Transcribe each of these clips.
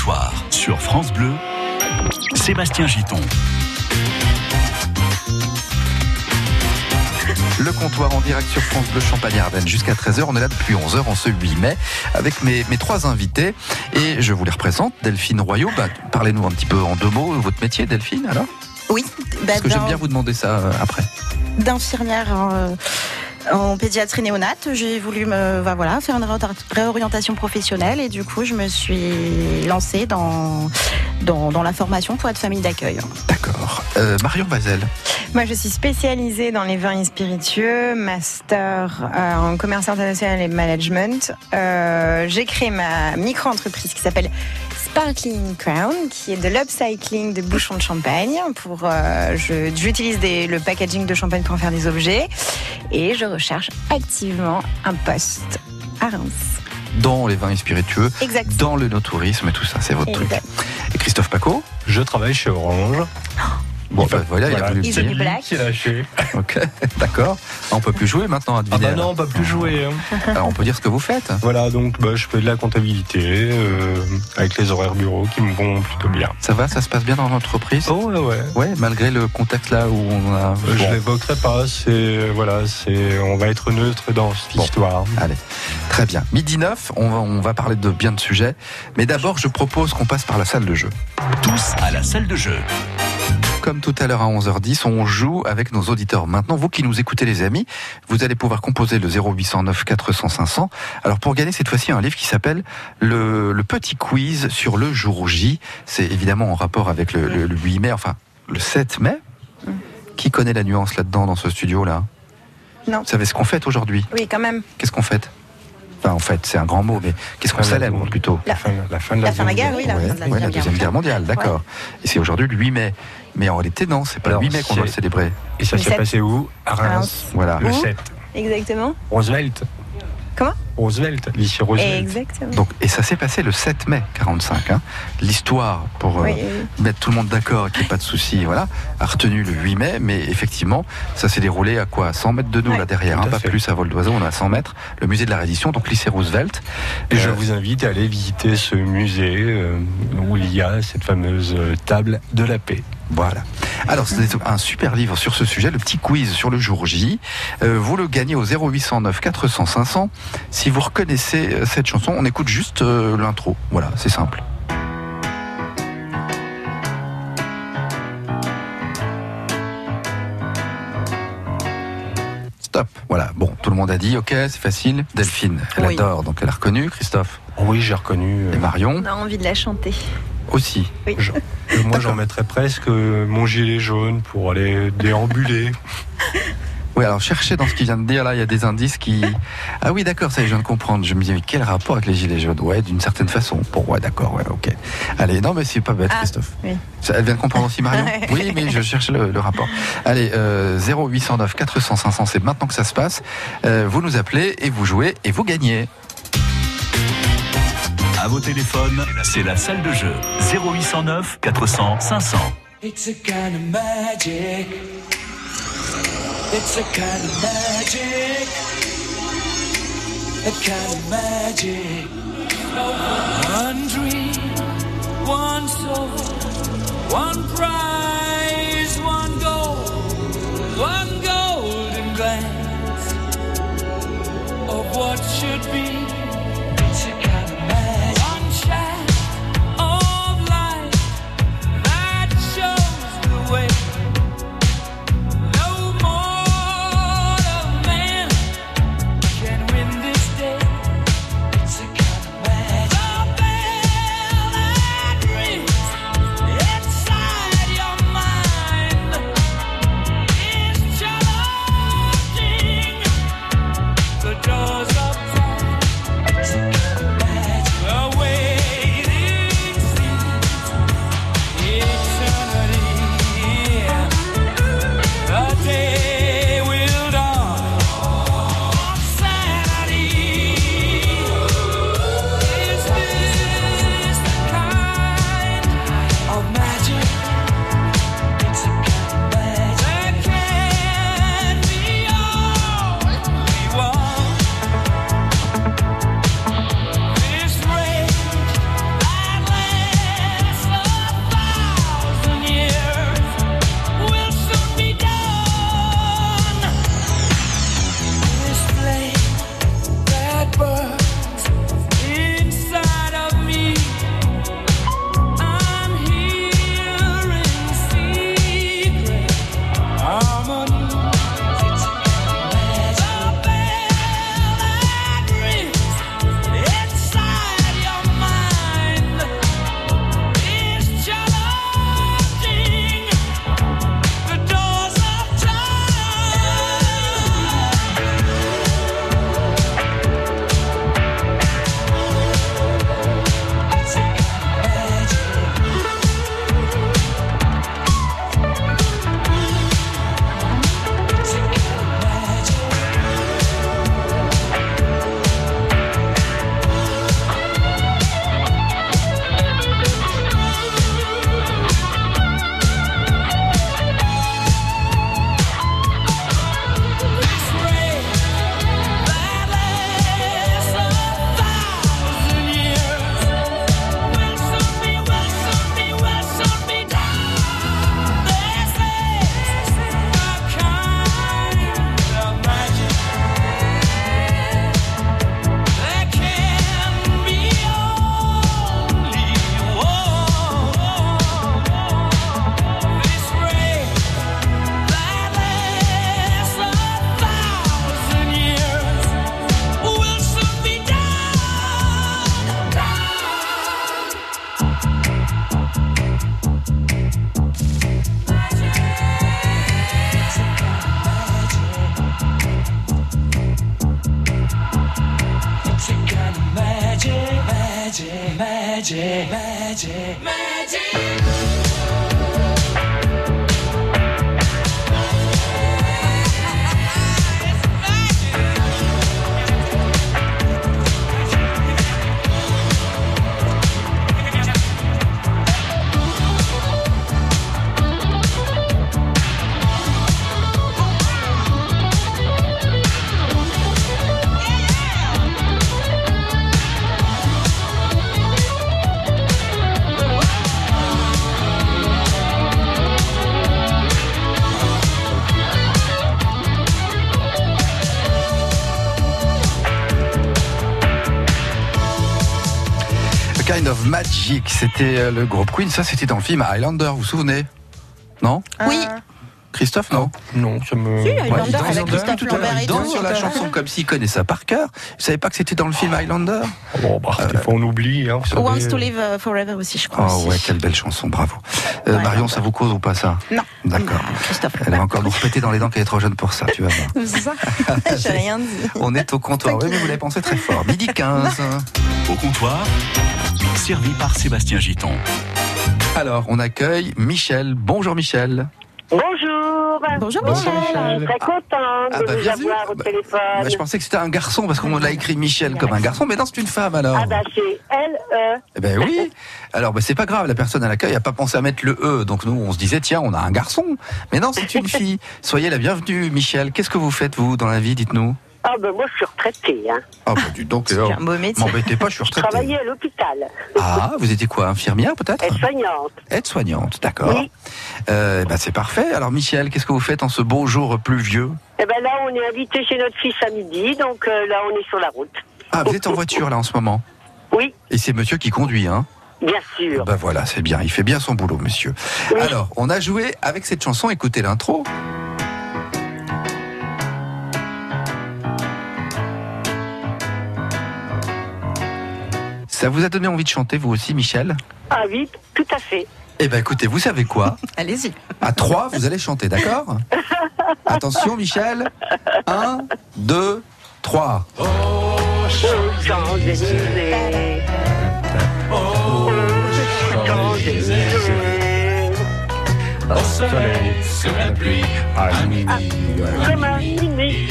comptoir sur France Bleu, Sébastien Giton. Le comptoir en direct sur France Bleu Champagne-Ardenne jusqu'à 13h. On est là depuis 11h en ce 8 mai avec mes, mes trois invités et je vous les représente. Delphine Royaux, bah, parlez-nous un petit peu en deux mots votre métier Delphine alors? Oui, bah, Parce que j'aime bien vous demander ça euh, après. d'infirmière euh, en pédiatrie néonate. J'ai voulu me, bah, voilà, faire une réori- réorientation professionnelle et du coup, je me suis lancée dans, dans, dans la formation pour être famille d'accueil. D'accord. Euh, Marion Vazel. Moi, je suis spécialisée dans les vins et spiritueux, master euh, en commerce international et management. Euh, J'ai créé ma micro-entreprise qui s'appelle Sparkling Crown, qui est de l'upcycling de bouchons de champagne. Pour, euh, je- J'utilise le packaging de champagne pour en faire des objets et je recherche activement un poste à Reims. Dans les vins et spiritueux, Exact. dans le no-tourisme et tout ça, c'est votre truc. Et Christophe Paco Je travaille chez Orange. Bon, bah, voilà, il a voulu le dire. du black. Qui est lâché. Ok, d'accord. On peut plus jouer maintenant à Ah deviner. bah non, pas plus jouer. hein. Alors, on peut dire ce que vous faites. Voilà, donc bah, je fais de la comptabilité euh, avec les horaires bureau qui me vont plutôt bien. Ça va, ça se passe bien dans l'entreprise? Oh ouais, ouais. Ouais, malgré le contexte là où on a. Euh, Je Bon. l'évoquerai pas, c'est voilà, c'est on va être neutre dans cette Bon. histoire. Allez, très bien. Midi 9, on va, on va parler de bien de sujets. Mais d'abord, je propose qu'on passe par la salle de jeu. Tous à la salle de jeu. Comme tout à l'heure à 11h10, on joue avec nos auditeurs. Maintenant, vous qui nous écoutez les amis, vous allez pouvoir composer le 0809 400 500. Alors pour gagner cette fois-ci un livre qui s'appelle le, le petit quiz sur le jour J. C'est évidemment en rapport avec le, le- le 8 mai, enfin le 7 mai. Qui connaît la nuance là-dedans dans ce studio-là? Non. Vous savez ce qu'on fête aujourd'hui? Oui, quand même. Qu'est-ce qu'on fête Enfin, en fait, c'est un grand mot, mais qu'est-ce qu'on célèbre plutôt La fin, la fin de la, La fin de la guerre, oui, la Ouais, fin de la ouais, la Deuxième Deuxième Guerre mondiale, d'accord. Et c'est aujourd'hui le 8 mai. Mais en réalité, non, c'est pas Alors, le 8 mai qu'on doit le célébrer. Et ça Le s'est passé où À Reims. Reims. Voilà. Le Où 7. Exactement. Roosevelt. Comment Roosevelt, lycée Roosevelt. Exactement. Donc, et ça s'est passé le 7 mai 45. hein. L'histoire, pour euh, Oui, oui. mettre tout le monde d'accord et qu'il n'y ait pas de souci, voilà, a retenu le 8 mai, mais effectivement, ça s'est déroulé à quoi? 100 mètres de nous Ouais, là derrière, hein, pas fait. plus à vol d'oiseau, on est à 100 mètres. Le musée de la Reddition, donc lycée Roosevelt. Et je vous invite à aller visiter ce musée euh, où il y a cette fameuse euh, table de la paix. Voilà. Alors, c'est un super livre sur ce sujet, le petit quiz sur le jour J. Euh, vous le gagnez au 0809 400 500. Si vous reconnaissez euh, cette chanson, on écoute juste euh, l'intro. Voilà, c'est simple. Stop. Voilà. Bon, tout le monde a dit, ok, c'est facile. Delphine, elle Oui. adore, donc elle a reconnu. Christophe Oui, j'ai reconnu. euh, et Marion On a envie de la chanter. Aussi. je- euh, moi, j'en mettrais presque euh, mon gilet jaune pour aller déambuler. Oui, alors cherchez dans ce qu'il vient de dire là, il y a des indices qui. Ah oui, d'accord, ça y est, je viens de comprendre. Je me disais, mais quel rapport avec les gilets jaunes? Ouais, d'une certaine façon. Bon, ouais, d'accord, ouais, ok. Allez, non, mais c'est pas bête, Ah, Christophe. oui. Ça, Elle vient de comprendre aussi, Marion Oui, mais je cherche le, le rapport. Allez, euh, 0809 400 500, c'est maintenant que ça se passe. Euh, vous nous appelez et vous jouez et vous gagnez. À vos téléphones, c'est la salle de jeu. 0809 400 500. It's a kind of magic. It's a kind of magic. A kind of magic. One dream, one soul, one prize, one goal, one golden glance of what should be. Kind of Magic, c'était euh, le groupe Queen. Ça, c'était dans le film Highlander, vous vous souvenez? Non? Oui. Christophe, non Non, ça me. Si, Highlander il danse avec depuis Christophe tout à l'heure, Lambert il et danse tout. sur la chanson comme s'il connaît ça par cœur. Vous savez pas que c'était dans le film Highlander Bon, bah, des fois on oublie. Hein. Wants to Live uh, Forever aussi, je crois. Oh aussi. ouais, quelle belle chanson, bravo. Euh, Ouais, Marion, ça vous cause ou pas ça Non. D'accord. Non, Christophe Elle va encore nous répéter dans les dents qu'elle est trop jeune pour ça, tu vas voir. C'est ça J'ai rien dit. On est au comptoir. Oui, mais vous l'avez pensé très fort. Midi 15. Au comptoir, servi par Sébastien Giton. Alors, on accueille Michel. Bonjour Michel. Bonjour. Bonjour, Bonjour, Michel. Michel. Je suis très contente Ah, de bah, vous avoir au Bah, téléphone. Bah, je pensais que c'était un garçon parce qu'on l'a écrit Michel comme un garçon, mais non, c'est une femme alors. Ah bah c'est L-E. Eh ben oui. Alors bah, c'est pas grave, la personne à l'accueil a pas pensé à mettre le E, donc nous on se disait tiens on a un garçon, mais non c'est une fille. Soyez la bienvenue, Michel. Qu'est-ce que vous faites vous dans la vie, dites-nous? Ah ben moi je suis retraitée. Hein. Ah bah du donc, euh, un beau métier. m'embêtez pas, je suis Je retraité. travaillais à l'hôpital. Ah, vous étiez quoi, infirmière peut-être? Aide-soignante. Aide-soignante, d'accord. Oui. Euh, bah, c'est parfait. Alors Michel, qu'est-ce que vous faites en ce beau jour pluvieux? Et ben là on est invité chez notre fils à midi, donc euh, là on est sur la route. Ah, vous êtes en voiture là en ce moment? Oui, Et c'est monsieur qui conduit, hein? Bien sûr. Bah voilà, c'est bien, il fait bien son boulot, monsieur. Oui. Alors, on a joué avec cette chanson, écoutez l'intro. Ça vous a donné envie de chanter, vous aussi, Michel? Ah oui, tout à fait. Eh ben écoutez, vous savez quoi? Allez-y. À 3, vous allez chanter, d'accord? Attention, Michel. 1, 2, 3. Champs-Élysées. Oh, Au soleil, sous la pluie, à minuit. Comme un mini.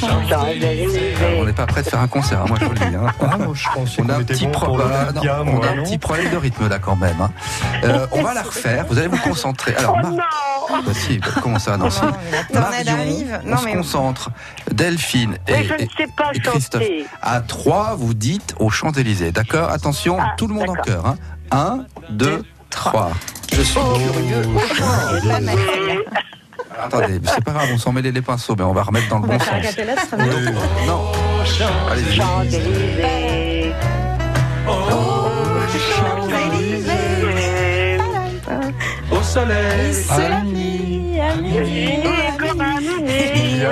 Champs-Élysées. On n'est pas prêt de faire un concert, hein, moi je vous le dis. hein. Ah, moi, je pensais On a, un petit bon pro- pour l'Olympia, non, on moi, a un non petit problème de rythme là quand même. hein. Euh, on va la refaire, vous allez vous concentrer. Alors, Oh Mar- non Bah si, bah, comment ça non, si. Marion, arrive. on Non, se mais concentre. Delphine et, Mais je ne et- sais pas et Christophe. chanter. À 3, vous dites aux Champs-Élysées. D'accord? Attention, Ah, tout le monde en cœur. 1, 2, 3. Je suis curieux. pas mal. Attendez, c'est pas grave, on s'en mêle les pinceaux, mais on va remettre dans le bon sens. Sera mieux. Non, allez-y. Champs-Élysées. Champs-Élysées. Au soleil, à vie, à minuit.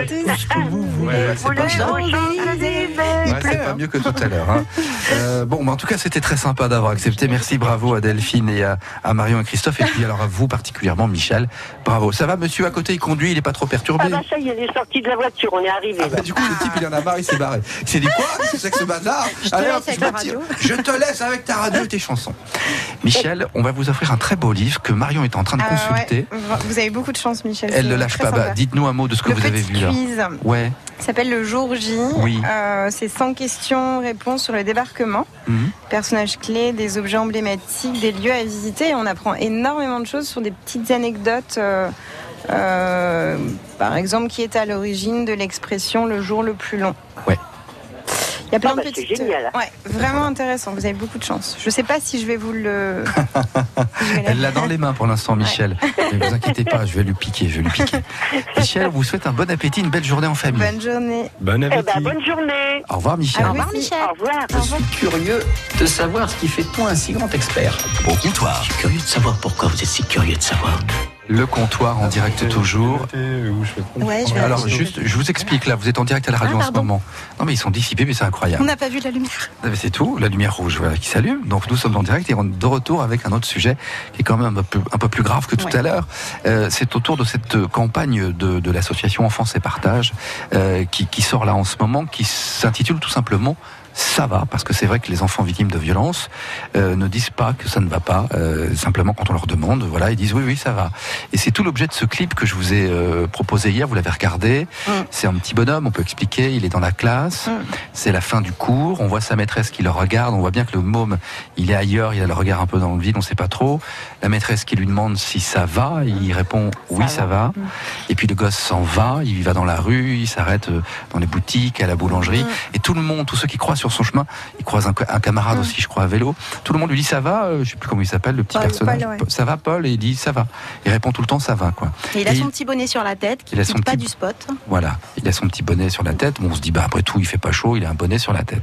Tout ce que vous voulez. Ouais, c'est pas Aux ça. Champs-Élysées. Ouais, c'est pas mieux que tout à l'heure. hein. Euh, bon, mais en tout cas, c'était très sympa d'avoir accepté. Merci, bravo à Delphine et à, à Marion et Christophe. Et puis alors à vous particulièrement, Michel. Bravo. Ça va, monsieur à côté, il conduit, il est pas trop perturbé Ah bah ça y est, il est sorti de la voiture, on est arrivé. Ah bah, du coup, le type, il en a marre, il s'est barré. Il s'est dit quoi? C'est que ce bazar te Allez, avec je radio. Te laisse avec ta radio et tes chansons. Michel, on va vous offrir un très beau livre que Marion est en train de Ah consulter. ouais, Vous avez beaucoup de chance, Michel. Elle ne lâche pas. Bah. Dites-nous un mot de ce que le vous avez vu. Quiz Ouais. s'appelle le jour J. Oui. Euh, c'est 100 questions-réponses sur le débarquement. Mhm. Personnages clés, des objets emblématiques, des lieux à visiter. Et on apprend énormément de choses sur des petites anecdotes. euh, euh, par exemple, qui est à l'origine de l'expression le jour le plus long. Ouais. Il y a plein Ah bah, de c'est petites. génial. Ouais, vraiment intéressant. Vous avez beaucoup de chance. Je sais pas si je vais vous le. je vais Elle l'a dans les mains pour l'instant, Michel. Ne vous inquiétez pas, je vais lui piquer, je vais lui piquer. Michel, on vous souhaite un bon appétit, une belle journée en famille. Bonne journée. Bon Eh appétit. ben, bonne journée. Au revoir, Michel. Au revoir. Michel. Au revoir. Au revoir. curieux de savoir ce qui fait de toi un si grand expert. Au comptoir, Je suis curieux de savoir pourquoi vous êtes si curieux de savoir. Le comptoir en direct toujours. Ouais, je vais Alors juste, je vous explique là, vous êtes en direct à la radio Ah, en ce moment. Non mais ils sont dissipés, mais c'est On incroyable. n'a pas vu la lumière. Ah, mais C'est tout, la lumière rouge voilà, qui s'allume. Donc nous sommes en direct et on est de retour avec un autre sujet qui est quand même un peu, un peu plus grave que tout Ouais. à l'heure. Euh, c'est autour de cette euh, campagne de, de l'association Enfance et Partage euh, qui, qui sort là en ce moment, qui s'intitule tout simplement ça va, parce que c'est vrai que les enfants victimes de violences euh, ne disent pas que ça ne va pas, euh, simplement quand on leur demande, voilà, ils disent oui, oui, ça va. Et c'est tout l'objet de ce clip que je vous ai euh, proposé hier, vous l'avez regardé. Mm. C'est un petit bonhomme, on peut expliquer, il est dans la classe, Mm. c'est la fin du cours, on voit sa maîtresse qui le regarde, on voit bien que le môme, il est ailleurs, il a le regard un peu dans le vide, on sait pas trop. La maîtresse qui lui demande si ça va, il répond oui, ça, va. Et puis le gosse s'en va, il va dans la rue, il s'arrête dans les boutiques, à la boulangerie. Et tout le monde, tous ceux qui croisent sur son chemin, il croise un, un camarade aussi, je crois, à vélo. Tout le monde lui dit ça va, euh, je sais plus comment il s'appelle, le petit Paul, personnage. Paul, ouais. Ça va, Paul? Et il dit ça va. Il répond tout le temps ça va, quoi. Et il a Et son il- petit bonnet sur la tête qui il a son pas petit- du spot. Voilà, il a son petit bonnet sur la tête. Bon, on se dit, bah après tout, il fait pas chaud, il a un bonnet sur la tête.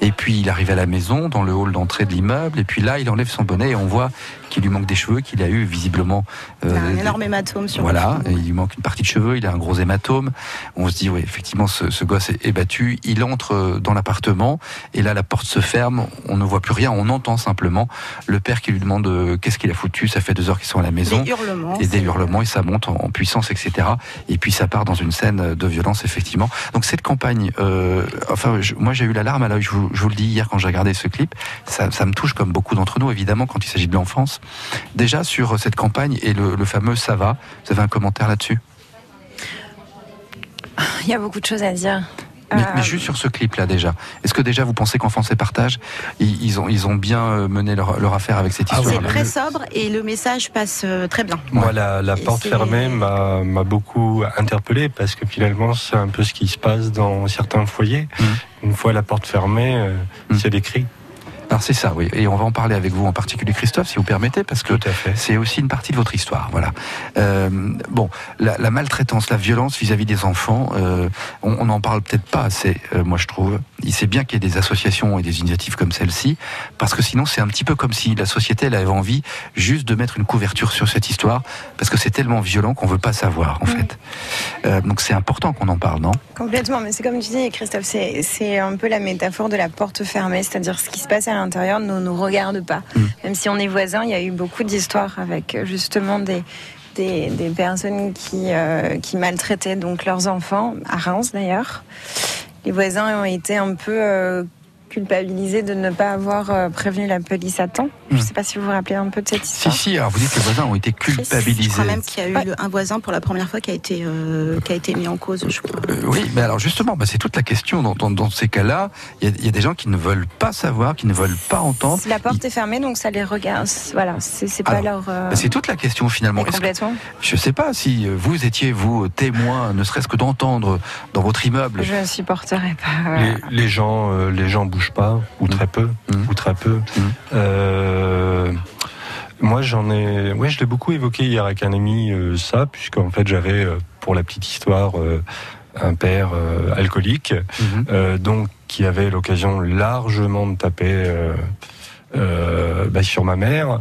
Et puis il arrive à la maison, dans le hall d'entrée de l'immeuble, et puis là, il enlève son bonnet et on voit qu'il lui manque des cheveux, qu'il a eu visiblement. Il a euh, un des- énorme hématome sur voilà, le il lui manque une partie de cheveux, il a un gros hématome. On se dit, oui, effectivement, ce, ce gosse est, est battu. Il entre euh, dans l'appartement, et là, la porte se ferme, on ne voit plus rien, on entend simplement le père qui lui demande euh, qu'est-ce qu'il a foutu, ça fait deux heures qu'ils sont à la maison. Des hurlements. Et des hurlements, et ça monte en, en puissance, etc. Et puis ça part dans une scène de violence, effectivement. Donc cette campagne, euh, enfin, je- moi j'ai eu la larme à l'œil, je, vous- je vous le dis hier quand j'ai regardé ce clip, ça, ça me touche comme beaucoup d'entre nous, évidemment, quand il s'agit de l'enfance. Déjà sur cette campagne et le, le fameux ça va, vous avez un commentaire là-dessus? Il y a beaucoup de choses à dire. mais, Euh, mais juste sur ce clip-là déjà, est-ce que déjà vous pensez qu'Enfance et Partage, ils, ils ont, ils ont bien euh, mené leur, leur affaire avec cette Ah histoire C'est très sobre et le message passe euh, très bien. Moi, la, porte fermée m'a beaucoup interpellé parce que finalement, c'est un peu ce qui se passe dans certains foyers. Mhm. Une fois la porte fermée, Mhm. c'est des cris. Alors c'est ça, oui. Et on va en parler avec vous en particulier, Christophe, si vous permettez, parce que fait. c'est aussi une partie de votre histoire. Voilà. Euh, bon, la, la maltraitance, la violence vis-à-vis des enfants, euh, on n'en parle peut-être pas assez, euh, moi je trouve. Il sait bien qu'il y a des associations et des initiatives comme celle-ci, parce que sinon c'est un petit peu comme si la société elle avait envie juste de mettre une couverture sur cette histoire, parce que c'est tellement violent qu'on veut pas savoir en fait. Euh, donc c'est important qu'on en parle, non? Complètement, mais c'est comme tu dis, Christophe, c'est c'est un peu la métaphore de la porte fermée, c'est-à-dire ce qui se passe à l'intérieur ne nous regarde pas. Mm. Même si on est voisins, il y a eu beaucoup d'histoires avec euh, justement des, des, des personnes qui, euh, qui maltraitaient donc leurs enfants, à Reims d'ailleurs. Les voisins ont été un peu euh, culpabilisés de ne pas avoir euh, prévenu la police à temps. Je ne Mm. sais pas si vous vous rappelez un peu de cette Si, histoire. si, alors vous dites que les voisins ont été Je culpabilisés. crois même qu'il y a eu Ouais. un voisin pour la première fois qui a été, euh, qui a été mis en cause, je crois. Euh, oui, mais alors justement, bah, c'est toute la question. Dans, dans- dans ces cas-là, il y, y a des gens qui ne veulent pas savoir, qui ne veulent pas entendre. La porte est fermée, donc ça les regarde. Voilà, c'est pas Alors, leur. euh, Bah, c'est toute la question finalement. Est-ce que- complètement. je ne sais pas si euh, vous étiez, vous, témoin, ne serait-ce que d'entendre dans votre immeuble. Je ne supporterai pas. Les, voilà. les gens, euh, les gens bougent pas, ou très peu, Mhm. ou très peu. Mhm. Euh, moi, j'en ai, ouais, je l'ai beaucoup évoqué hier avec un ami, euh, ça, puisqu'en fait, j'avais, euh, pour la petite histoire, euh, un père alcoolique, Mhm. euh, donc qui avait l'occasion largement de taper. euh, bah, sur ma mère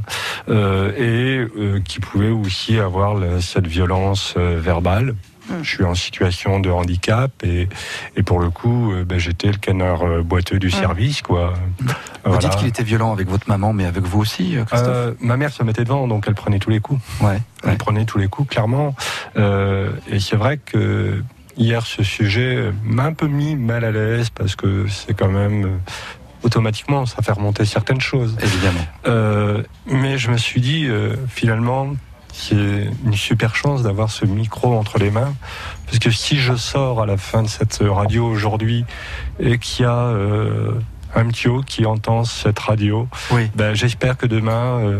euh, et euh, qui pouvait aussi avoir la- cette violence verbale. Mm. Je suis en situation de handicap et, et pour le coup, euh, bah, j'étais le canard euh, boiteux du service. Quoi. Vous Voilà. dites qu'il était violent avec votre maman, mais avec vous aussi, euh, Christophe Euh, ma mère se mettait devant, donc elle prenait tous les coups. Ouais. Elle ouais. prenait tous les coups, clairement. Euh, et c'est vrai que hier, ce sujet m'a un peu mis mal à l'aise parce que c'est quand même automatiquement, ça fait remonter certaines choses. Évidemment. Euh, mais je me suis dit, euh, finalement, c'est une super chance d'avoir ce micro entre les mains. Parce que si je sors à la fin de cette radio aujourd'hui et qu'il y a euh, un mtio qui entend cette radio, Oui. ben, j'espère que demain, euh,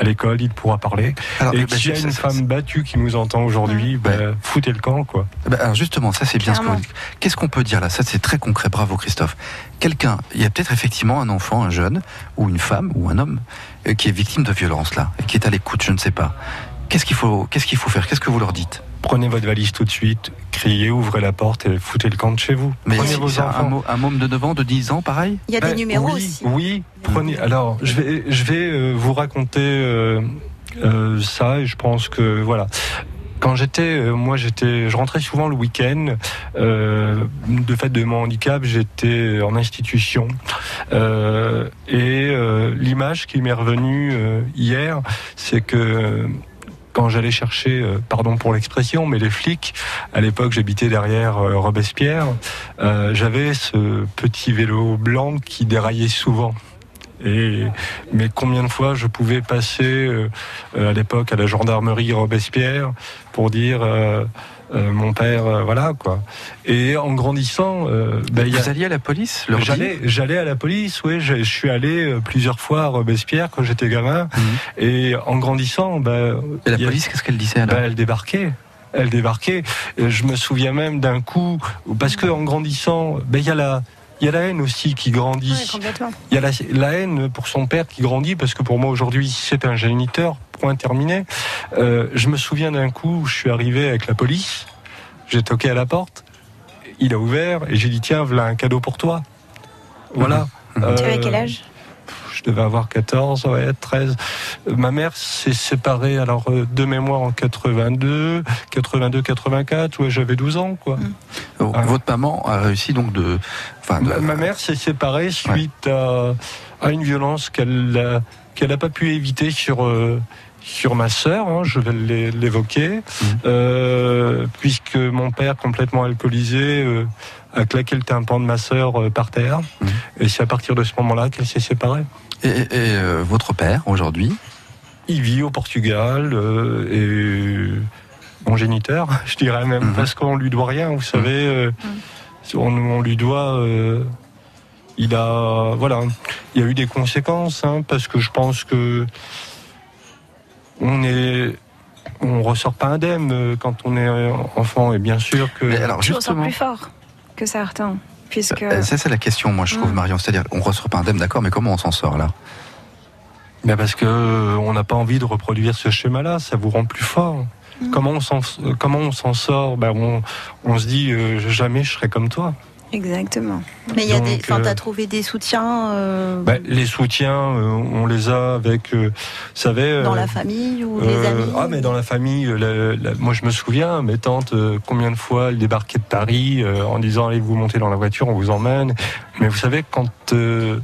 à l'école, il pourra parler. Alors, et qu'il y a une ça- femme battue qui nous entend aujourd'hui, ben, foutez le camp, quoi. Bah, alors justement, ça c'est bien ce que vous Clairement. dites. Qu'est-ce qu'on peut dire là? Ça c'est très concret. Bravo Christophe. Quelqu'un, il y a peut-être effectivement un enfant, un jeune, ou une femme, ou un homme, euh, qui est victime de violence là, et qui est à l'écoute, je ne sais pas. Qu'est-ce qu'il faut, qu'est-ce qu'il faut faire? Qu'est-ce que vous leur dites? Prenez votre valise tout de suite, criez, ouvrez la porte et foutez le camp de chez vous. Mais Prenez si- vos c'est un, un môme de 9 ans, de 10 ans, pareil? Il y a Ben, des numéros oui, aussi. Oui, prenez. Alors, je vais, je vais euh, vous raconter euh, euh, ça et je pense que voilà. Quand j'étais, moi j'étais, je rentrais souvent le week-end. Euh, de fait de mon handicap, j'étais en institution Euh, et euh, l'image qui m'est revenue euh, hier, c'est que quand j'allais chercher, euh, pardon pour l'expression, mais les flics, à l'époque j'habitais derrière euh, Robespierre, euh, j'avais ce petit vélo blanc qui déraillait souvent. Mais combien de fois je pouvais passer à l'époque à la gendarmerie Robespierre pour dire euh, mon père, euh, voilà quoi. Et en grandissant, il y a- Vous alliez à la police J'allais, j'allais à la police, oui. Je, je suis allé plusieurs fois à Robespierre quand j'étais gamin. Et en grandissant, bah, Et la a- police, qu'est-ce qu'elle disait alors bah, elle débarquait. Elle débarquait. Je me souviens même d'un coup, parce que en grandissant, ben, il y a la, il y a la haine aussi qui grandit. Complètement. Il y a la, la haine pour son père qui grandit, parce que pour moi aujourd'hui, c'est un géniteur, point terminé. Euh, je me souviens d'un coup où je suis arrivé avec la police, j'ai toqué à la porte, il a ouvert, et j'ai dit, tiens, voilà un cadeau pour toi. Voilà. Tu avais Euh, quel âge? Je devais avoir 14, ouais, 13. Euh, Ma mère s'est séparée, alors, euh, de mémoire en 82, 82, 84, ouais, j'avais 12 ans, quoi. Oh, Ah. Votre maman a réussi donc de. Enfin, de- Ma, mère s'est séparée suite à, à une violence qu'elle n'a pas pu éviter sur, euh, sur ma sœur, hein, je vais l'é- l'évoquer, euh, puisque mon père, complètement alcoolisé, euh, a claqué le tympan de ma sœur euh, par terre. Mhm. Et c'est à partir de ce moment-là qu'elle s'est séparée. Et, et, euh, votre père aujourd'hui Il vit au Portugal euh, et mon géniteur, je dirais même, Mhm. parce qu'on lui doit rien. Vous savez, euh, on, on lui doit. euh, il a, voilà, il y a eu des conséquences, hein, parce que je pense que on est, on ressort pas indemne quand on est enfant, et bien sûr que. Mais alors Je ressors justement, plus fort que certains. Puisque. euh, ça c'est la question, moi je trouve, Mm. Marion. C'est-à-dire, on ressort pas indemne, d'accord, mais comment on s'en sort là? Mais parce que euh, on n'a pas envie de reproduire ce schéma-là, ça vous rend plus fort. Comment on s'en euh, comment on s'en sort? Ben on, on se dit euh, jamais je serai comme toi. Exactement. Mais il y a des. Enfin, euh, t'as trouvé des soutiens euh, Ben, les soutiens, euh, on les a avec, euh, vous savez. euh, dans la famille ou euh, les amis Ah, mais dans la famille, euh, la- la- moi je me souviens, mes tantes, euh, combien de fois elles débarquaient de Paris euh, en disant allez vous montez dans la voiture, on vous emmène. Mais vous savez, quand. euh,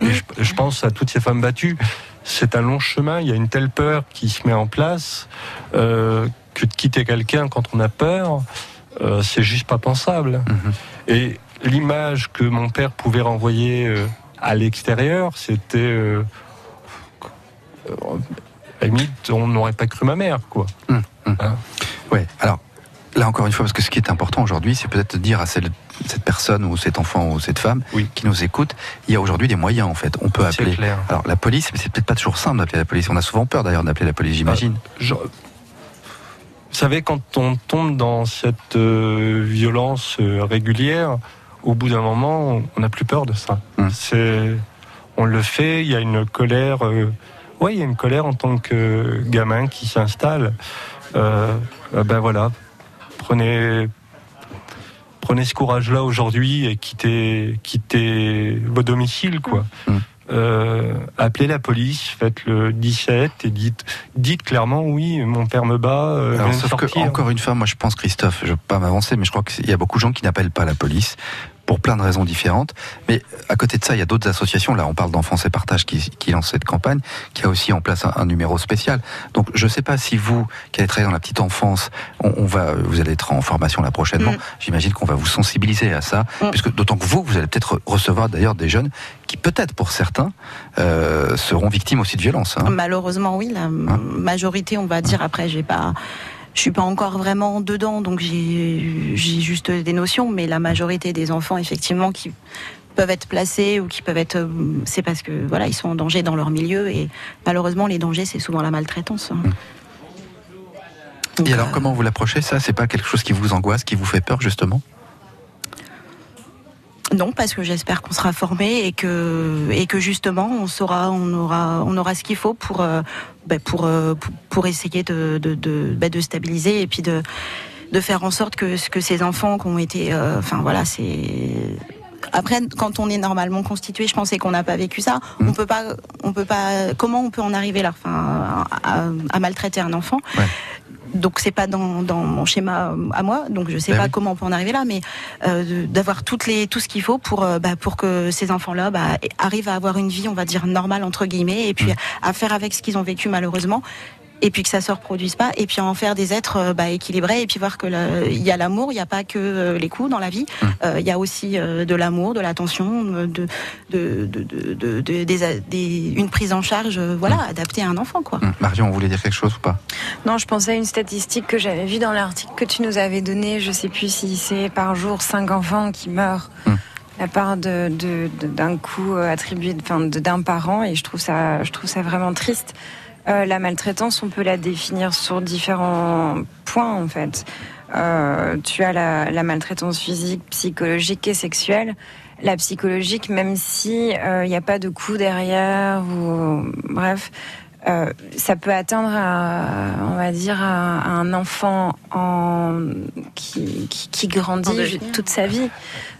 et je, je pense à toutes ces femmes battues, c'est un long chemin, il y a une telle peur qui se met en place euh, que de quitter quelqu'un quand on a peur, euh, c'est juste pas pensable. Mhm. Et l'image que mon père pouvait renvoyer euh, à l'extérieur, c'était. euh, euh, à la limite, on n'aurait pas cru ma mère, quoi. Ouais. Alors là encore une fois, parce que ce qui est important aujourd'hui, c'est peut-être de dire à cette personne ou cet enfant ou cette femme Oui. qui nous écoute, il y a aujourd'hui des moyens en fait. On peut appeler. clair. Alors la police, mais c'est peut-être pas toujours simple d'appeler la police. On a souvent peur d'ailleurs d'appeler la police, j'imagine. Je- Vous savez, quand on tombe dans cette euh, violence euh, régulière, au bout d'un moment, on n'a plus peur de ça. Hum. C'est, on le fait. Il y a une colère. euh, ouais, il y a une colère en tant que gamin qui s'installe. Euh, ben voilà, prenez. Prenez ce courage-là aujourd'hui et quittez, quittez vos domiciles, quoi. Hum. Euh, appelez la police, faites le 17 et dites, dites clairement oui, mon père me bat, euh, Alors, sauf que, encore une fois, moi je pense, Christophe, je ne veux pas m'avancer, mais je crois qu'il y a beaucoup de gens qui n'appellent pas la police pour plein de raisons différentes. Mais à côté de ça, il y a d'autres associations. Là, on parle d'Enfance et Partage qui, qui lance cette campagne, qui a aussi en place un, un numéro spécial. Donc, je ne sais pas si vous, qui avez travaillé dans la petite enfance, on, on va, vous allez être en formation là prochainement. Mm. J'imagine qu'on va vous sensibiliser à ça, Mm. puisque d'autant que vous, vous allez peut-être recevoir d'ailleurs des jeunes qui, peut-être pour certains, euh, seront victimes aussi de violences. hein. Malheureusement, oui, la majorité, on va dire. Après, j'ai pas, je suis pas encore vraiment dedans, donc j'ai, juste des notions. Mais la majorité des enfants, effectivement, qui peuvent être placés ou qui peuvent être, euh, c'est parce que voilà, ils sont en danger dans leur milieu et malheureusement, les dangers, c'est souvent la maltraitance. hein. Donc, Et alors, euh, comment vous l'approchez Ça, c'est pas quelque chose qui vous angoisse, qui vous fait peur, justement? Non, parce que j'espère qu'on sera formé et que et que justement on saura, on aura, on aura ce qu'il faut pour euh, ben, pour, euh, pour pour essayer de de de, ben, de stabiliser et puis de de faire en sorte que ce que ces enfants qui ont été, euh, enfin voilà, c'est après, quand on est normalement constitué, je pensais qu'on n'a pas vécu ça. Mhm. On peut pas, on peut pas. Comment on peut en arriver là, enfin, à, à maltraiter un enfant? Ouais. Donc c'est pas dans, dans mon schéma euh, à moi, donc je sais Ben pas oui. comment on peut en arriver là, mais euh, d'avoir toutes les tout ce qu'il faut pour euh, bah, pour que ces enfants-là bah, arrivent à avoir une vie, on va dire normale entre guillemets, et puis Mhm. à faire avec ce qu'ils ont vécu malheureusement. Et puis que ça se reproduise pas, et puis en faire des êtres euh, bah, équilibrés, et puis voir que il y a l'amour, il n'y a pas que euh, les coups dans la vie, Mmh. Euh, il y a aussi euh, de l'amour, de l'attention, de, de, de, de- de- de- des, des- une prise en charge, euh, voilà, adaptée à un enfant, quoi. Hum, Marion, vous voulez dire quelque chose ou pas? Non, je pensais à une statistique que j'avais vue dans l'article que tu nous avais donné. Je sais plus si c'est par jour cinq enfants qui meurent. La part de, de- de- d'un coup attribué, enfin, de- d'un parent, et je trouve ça, je trouve ça vraiment triste. Euh, la maltraitance, on peut la définir sur différents points en fait. Euh, tu as la, la maltraitance physique, psychologique et sexuelle. La psychologique, même si il n'y a pas de coup derrière ou bref, euh, ça peut atteindre, à, on va dire, à, un enfant en, qui, qui, qui En grandit toute sa vie.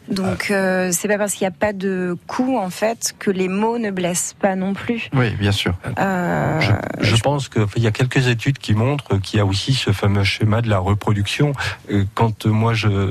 Donc, euh, c'est pas parce qu'il n'y a pas de coup, en fait, que les mots ne blessent pas non plus. Oui, bien sûr. Euh, Je, je pense qu'il y a quelques études qui montrent qu'il y a aussi ce fameux schéma de la reproduction. Euh, Quand euh, moi je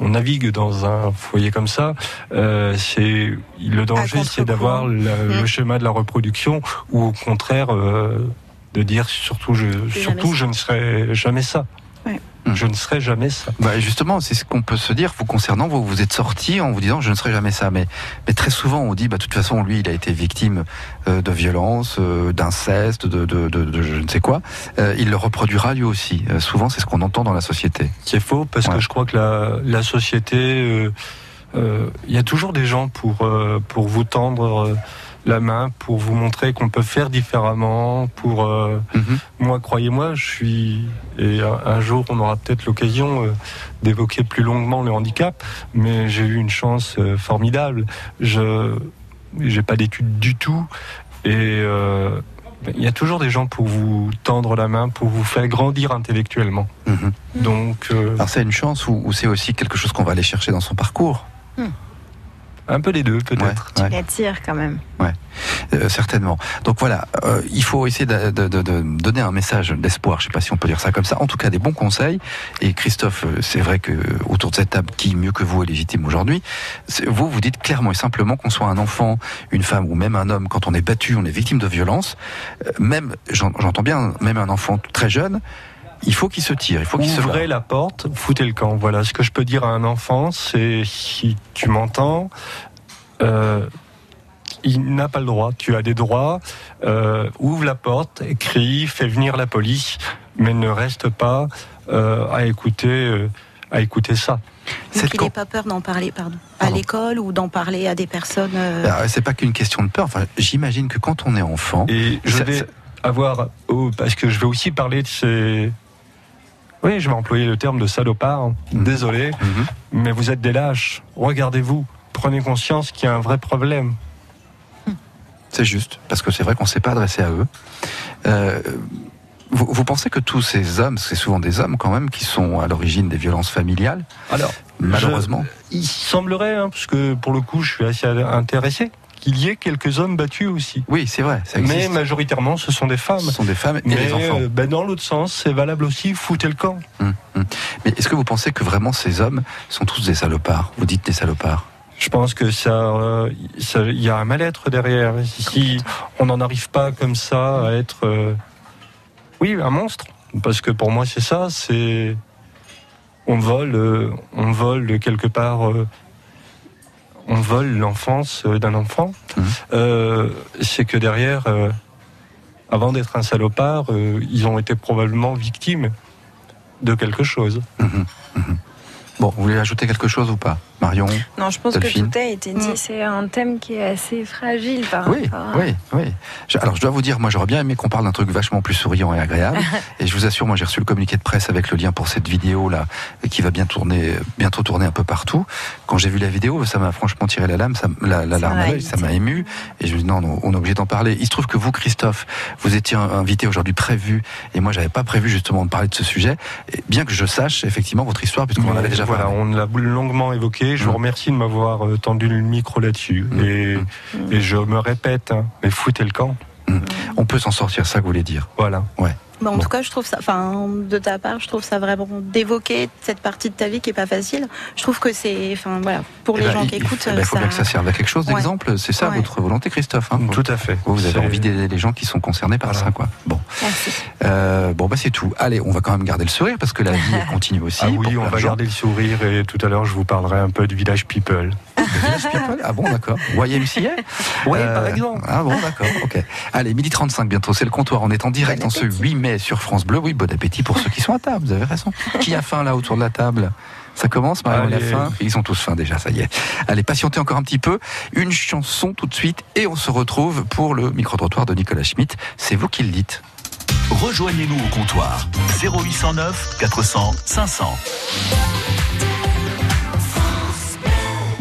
on navigue dans un foyer comme ça, euh, c'est le danger, c'est d'avoir la- le Mm. schéma de la reproduction ou au contraire euh, de dire surtout je surtout je ne serai jamais ça. Ouais. Je ne serai jamais ça. Bah justement, c'est ce qu'on peut se dire vous concernant. Vous vous êtes sorti en vous disant je ne serai jamais ça. Mais, mais très souvent on dit bah de toute façon lui il a été victime euh, de violence, euh, d'inceste, de, de, de, de je ne sais quoi. Euh, il le reproduira lui aussi. Souvent c'est ce qu'on entend dans la société. C'est faux parce Ouais. que je crois que la, la société, euh, euh, il y a toujours des gens pour euh, pour vous tendre euh, la main, pour vous montrer qu'on peut faire différemment. Pour euh, Mhm. moi, croyez-moi, je suis et un, un jour on aura peut-être l'occasion euh, d'évoquer plus longuement le handicap, mais j'ai eu une chance euh, formidable. Je j'ai pas d'études du tout et euh, il y a toujours des gens pour vous tendre la main, pour vous faire grandir intellectuellement. Mhm. Donc, euh, Alors c'est une chance ou, ou c'est aussi quelque chose qu'on va aller chercher dans son parcours? Un peu les deux, peut-être. Ouais, ouais. Tu l'attires quand même. Euh, certainement. Donc voilà, euh, il faut essayer de, de- de- de donner un message d'espoir. Je sais pas si on peut dire ça comme ça. En tout cas, des bons conseils. Et Christophe, euh, c'est vrai que autour de cette table, qui mieux que vous est légitime aujourd'hui Vous, vous dites clairement et simplement qu'on soit un enfant, une femme ou même un homme, quand on est battu, on est victime de violence. euh, même, j'en- j'entends bien, même un enfant très jeune, il faut qu'il se tire, il faut qu'il se Ouvrez la porte, foutez le camp. Voilà ce que je peux dire à un enfant, c'est si tu m'entends, euh, il n'a pas le droit. Tu as des droits. euh, ouvre la porte, crie, fais venir la police, mais ne reste pas euh, à écouter, euh, à écouter ça. Donc il n'ait pas peur d'en parler, pardon, à l'école ou d'en parler à des personnes. euh, Alors, C'est pas qu'une question de peur. Enfin, j'imagine que quand on est enfant, Et je Ça- vais ça- avoir, oh, parce que je vais aussi parler de ces. Oui, je vais employer le terme de salopard. Mhm. Désolé. Mhm. Mais vous êtes des lâches. Regardez-vous. Prenez conscience qu'il y a un vrai problème. C'est juste, parce que c'est vrai qu'on ne s'est pas adressé à eux. Euh, vous, vous pensez que tous ces hommes, c'est souvent des hommes quand même, qui sont à l'origine des violences familiales, Alors, malheureusement il semblerait, hein, parce que pour le coup, je suis assez intéressé, qu'il y ait quelques hommes battus aussi. Oui, c'est vrai, ça Mais majoritairement, ce sont des femmes. Ce sont des femmes et Mais des enfants. euh, ben, dans l'autre sens, c'est valable aussi. Foutez le camp. Hum, hum. Mais est-ce que vous pensez que vraiment ces hommes sont tous des salopards? Vous dites des salopards Je pense que ça, euh, ça- il y a un mal-être derrière. Si on n'en arrive pas comme ça à être, euh, oui, un monstre, parce que pour moi c'est ça, c'est on vole, euh, on vole quelque part, euh, on vole l'enfance euh, d'un enfant. Mhm. Euh, c'est que derrière, euh, avant d'être un salopard, euh, ils ont été probablement victimes de quelque chose. Mhm, mhm. Bon, vous voulez ajouter quelque chose ou pas? Marion Non, je pense Delphine. que tout a été dit. Mm. C'est un thème qui est assez fragile par Oui, rapport à- oui, oui. Je- alors, je dois vous dire, moi, j'aurais bien aimé qu'on parle d'un truc vachement plus souriant et agréable. et je vous assure, moi, j'ai reçu le communiqué de presse avec le lien pour cette vidéo là, qui va bien tourner, bientôt tourner un peu partout. Quand j'ai vu la vidéo, ça m'a franchement tiré la lame, ça, la, larme à l'œil, ça m'a ému. Et je me dis non, non, on est obligé d'en parler. Il se trouve que vous, Christophe, vous étiez invité aujourd'hui prévu, et moi, j'avais pas prévu justement de parler de ce sujet. Et bien que je sache effectivement votre histoire, puisqu'on en avait déjà voilà, parlé. on l'a longuement évoqué. Je vous remercie de m'avoir euh, tendu le micro là-dessus. Mm. Et, et je me répète, hein, mais foutez le camp. On peut s'en sortir, ça que vous voulez dire. Voilà. Ouais. Bah, en Bon. tout cas, je trouve ça, enfin, de ta part, je trouve ça vraiment d'évoquer cette partie de ta vie qui est pas facile. Je trouve que c'est, enfin, voilà, pour Eh les ben, gens il- qui il écoutent, faut- ben, il faut ça- bien que ça serve à quelque chose Ouais. d'exemple. C'est ça Ouais. votre volonté, Christophe hein Tout à fait. Vous, vous avez envie d'aider les gens qui sont concernés par Voilà. ça, quoi. Bon, Merci. Euh, bon, bah c'est tout. Allez, on va quand même garder le sourire parce que la vie continue aussi. Ah oui, on va gens. garder le sourire et tout à l'heure je vous parlerai un peu de Village People. Le Village People Ah bon, d'accord. YMCA Oui, Euh, par exemple. Ah bon, d'accord, ok. Allez, midi 35 bientôt, c'est le comptoir. On est en direct Bon en ce appétit. 8 mai sur France Bleu. Oui, bon appétit pour ceux qui sont à table, vous avez raison. Qui a faim là autour de la table? Ça commence, Marion, faim? Ils sont tous faim déjà, ça y est. Allez, patientez encore un petit peu. Une chanson tout de suite et on se retrouve pour le micro-trottoir de Nicolas Schmitt. C'est vous qui le dites. Rejoignez-nous au comptoir 0809 400 500.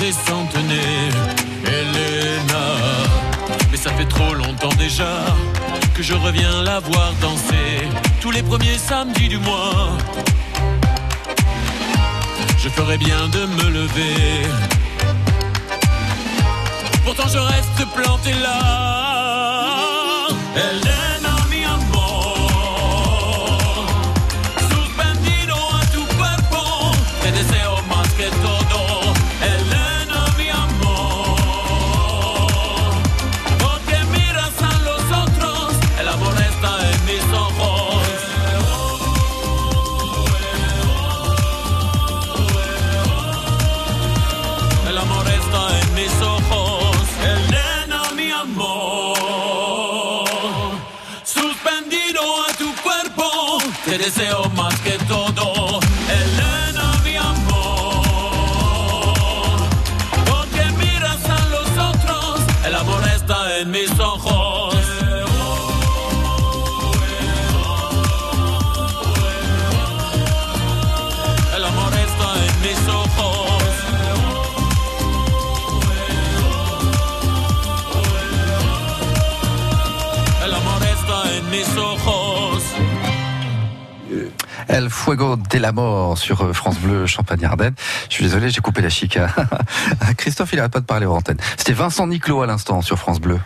Incandescente née, Elena. Mais ça fait trop longtemps déjà que je reviens la voir danser tous les premiers samedis du mois. Je ferais bien de me lever. Pourtant je reste planté là. En mis ojos. El Fuego de la Mort sur euh, France Bleu Champagne-Ardenne. Je suis désolé, j'ai coupé la chica. Christophe, il arrête pas de parler aux antennes. C'était Vincent Niclot à l'instant sur France Bleu.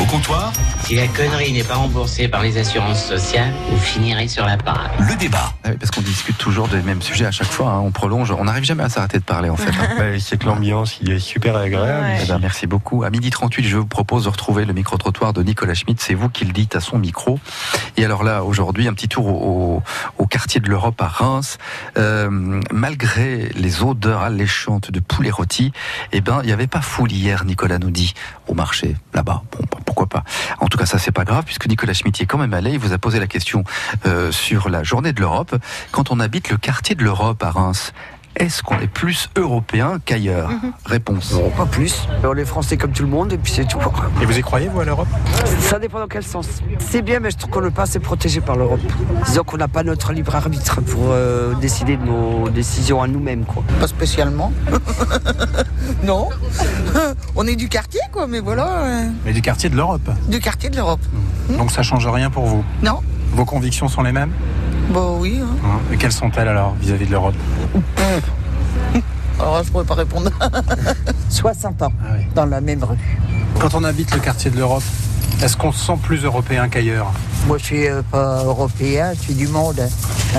Au comptoir, Si la connerie n'est pas remboursée par les assurances sociales, vous finirez sur la parade. le débat. Ah oui, parce qu'on discute toujours des mêmes sujets à chaque fois. hein. On prolonge, on n'arrive jamais à s'arrêter de parler en fait. hein. Mais c'est que l'ambiance il est super agréable. Ouais. Eh ben, merci beaucoup. À midi 38, je vous propose de retrouver le micro-trottoir de Nicolas Schmitt. C'est vous qui le dites à son micro. Et alors là, aujourd'hui, un petit tour au, au- au quartier de l'Europe à Reims. Euh, malgré les odeurs alléchantes de poulet rôti, eh ben, il n'y avait pas foule hier, Nicolas nous dit, au marché, là-bas. Bon, bah, pourquoi pas. En tout cas, ça, c'est pas grave, puisque Nicolas Schmitt est quand même allé. Il vous a posé la question euh, sur la journée de l'Europe. Quand on habite le quartier de l'Europe à Reims, Est-ce qu'on est plus européen qu'ailleurs Réponse. Non, pas plus. On est français comme tout le monde et puis c'est tout. Et vous y croyez, vous, à l'Europe? Ça dépend dans quel sens. C'est bien, mais je trouve qu'on n'est pas assez protégé par l'Europe. Disons qu'on n'a pas notre libre arbitre pour euh, décider de nos décisions à nous-mêmes. quoi. Pas spécialement. non. On est du quartier, quoi, mais voilà. euh, Mais du quartier de l'Europe. Du quartier de l'Europe. Donc ça change rien pour vous? Non. Vos convictions sont les mêmes? Bon, oui. hein. Hein Et quelles sont-elles alors vis-à-vis de l'Europe Alors là, je pourrais pas répondre. 60 ans Ah dans la même rue. Quand on habite le quartier de l'Europe, est-ce qu'on se sent plus européen qu'ailleurs? Moi, je suis euh, pas européen, je suis du monde.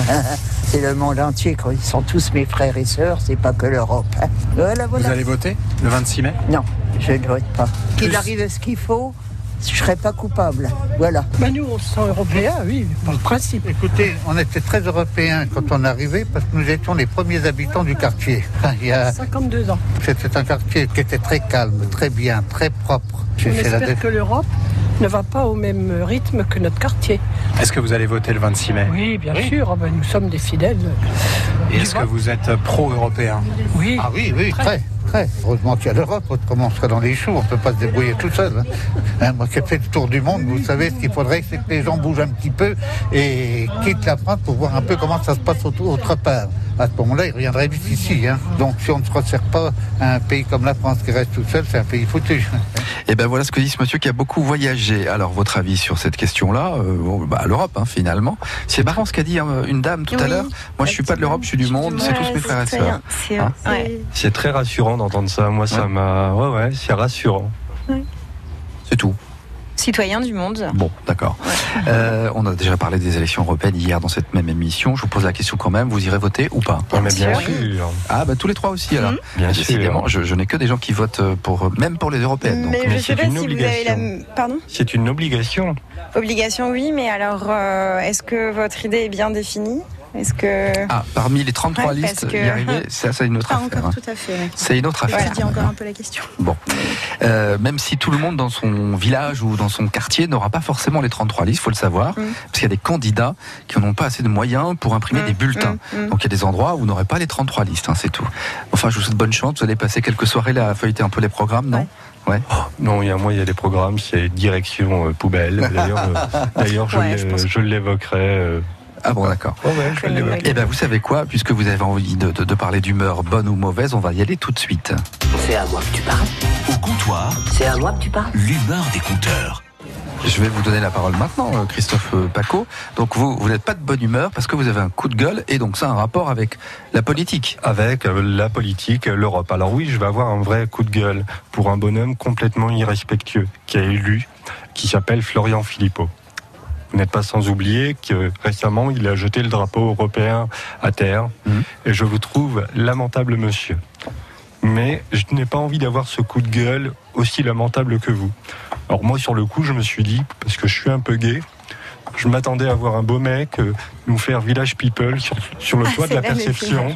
c'est le monde entier. Quoi. Ils sont tous mes frères et sœurs, c'est pas que l'Europe. hein. Voilà, voilà. Vous allez voter le 26 mai? Non, je ne vote pas. Qu'il arrive ce qu'il faut, je serai pas coupable. Voilà. Bah nous, on se sent européens, oui, par principe. Écoutez, on était très européens quand on arrivait parce que nous étions les premiers habitants du quartier. Enfin, il y a- 52 ans. C'était un quartier qui était très calme, très bien, très propre. On la espère dé- que l'Europe ne va pas au même rythme que notre quartier. Est-ce que vous allez voter le 26 mai? Oui, bien sûr, ah ben, nous sommes des fidèles. Est-ce que vous êtes pro-européen? Oui. Ah oui, oui, très, très. Heureusement qu'il y a l'Europe, autrement on serait dans les choux, on ne peut pas se débrouiller tout seul. hein. Hein, moi qui ai fait le tour du monde, vous savez, ce qu'il faudrait, c'est que les gens bougent un petit peu et quittent la France pour voir un peu comment ça se passe autre autre part. À ce moment-là, ils reviendraient vite ici. hein. Donc si on ne se resserre pas à un pays comme la France qui reste tout seul, c'est un pays foutu. Et ben voilà ce que dit ce monsieur qui a beaucoup voyagé. Alors votre avis sur cette question-là euh, bon, bah, L'Europe hein, finalement. C'est marrant ce qu'a dit hein, une dame tout à l'heure. Moi je suis pas de l'Europe, je suis du monde. C'est tous mes frères et sœurs. C'est très rassurant d'entendre ça. Moi, ça m'a. Ouais, ouais, c'est rassurant. C'est tout. Citoyen du monde. Bon, d'accord. Euh, on a déjà parlé des élections européennes hier dans cette même émission. Je vous pose la question quand même. Vous irez voter ou pas? Ah, mais bien sûr. sûr. Ah bah tous les trois aussi alors. Bien Décidément, sûr. je, je n'ai que des gens qui votent pour même pour les européennes. donc. Mais mais je sais c'est pas une si vous avez la. obligation. Pardon? C'est une obligation. Obligation, oui, mais alors, euh, est-ce que votre idée est bien définie? Est-ce que. Ah, parmi les 33 Ouais, parce listes, que- y arriver, ça c'est une autre Pas affaire. encore hein. tout à fait. oui. C'est une autre affaire. Je dis encore un peu la question. Bon, Euh, même si tout le monde dans son village ou dans son quartier n'aura pas forcément les 33 listes, faut le savoir, Mm. parce qu'il y a des candidats qui n'ont pas assez de moyens pour imprimer Mm, des bulletins. mm. Donc il y a des endroits où vous n'aurez pas les 33 listes, hein, c'est tout. Enfin, je vous souhaite bonne chance. Vous allez passer quelques soirées là à feuilleter un peu les programmes, non? Ouais. Non, il y a moi, il y a des programmes, c'est direction euh, poubelle. D'ailleurs, euh, d'ailleurs, je Ouais, je l'évoquerai. euh, Ah bon, d'accord. ouais, ouais, je vais l'évoquer. Eh ben, vous savez quoi Puisque vous avez envie de, de- de parler d'humeur bonne ou mauvaise, on va y aller tout de suite. C'est à moi que tu parles. Au comptoir, C'est à moi que tu parles l'humeur des compteurs. Je vais vous donner la parole maintenant, euh, Christophe euh, Paco. Donc vous, vous n'êtes pas de bonne humeur parce que vous avez un coup de gueule et donc ça a un rapport avec la politique. Avec euh, la politique, l'Europe. Alors oui, je vais avoir un vrai coup de gueule pour un bonhomme complètement irrespectueux qui a élu, qui s'appelle Florian Philippot. Vous n'êtes pas sans oublier que récemment, il a jeté le drapeau européen à terre. Mhm. Et je vous trouve lamentable, monsieur. Mais je n'ai pas envie d'avoir ce coup de gueule aussi lamentable que vous. Alors moi, sur le coup, je me suis dit, parce que je suis un peu gay, je m'attendais à voir un beau mec euh, nous faire Village People sur, sur le Ah, toit de la perception.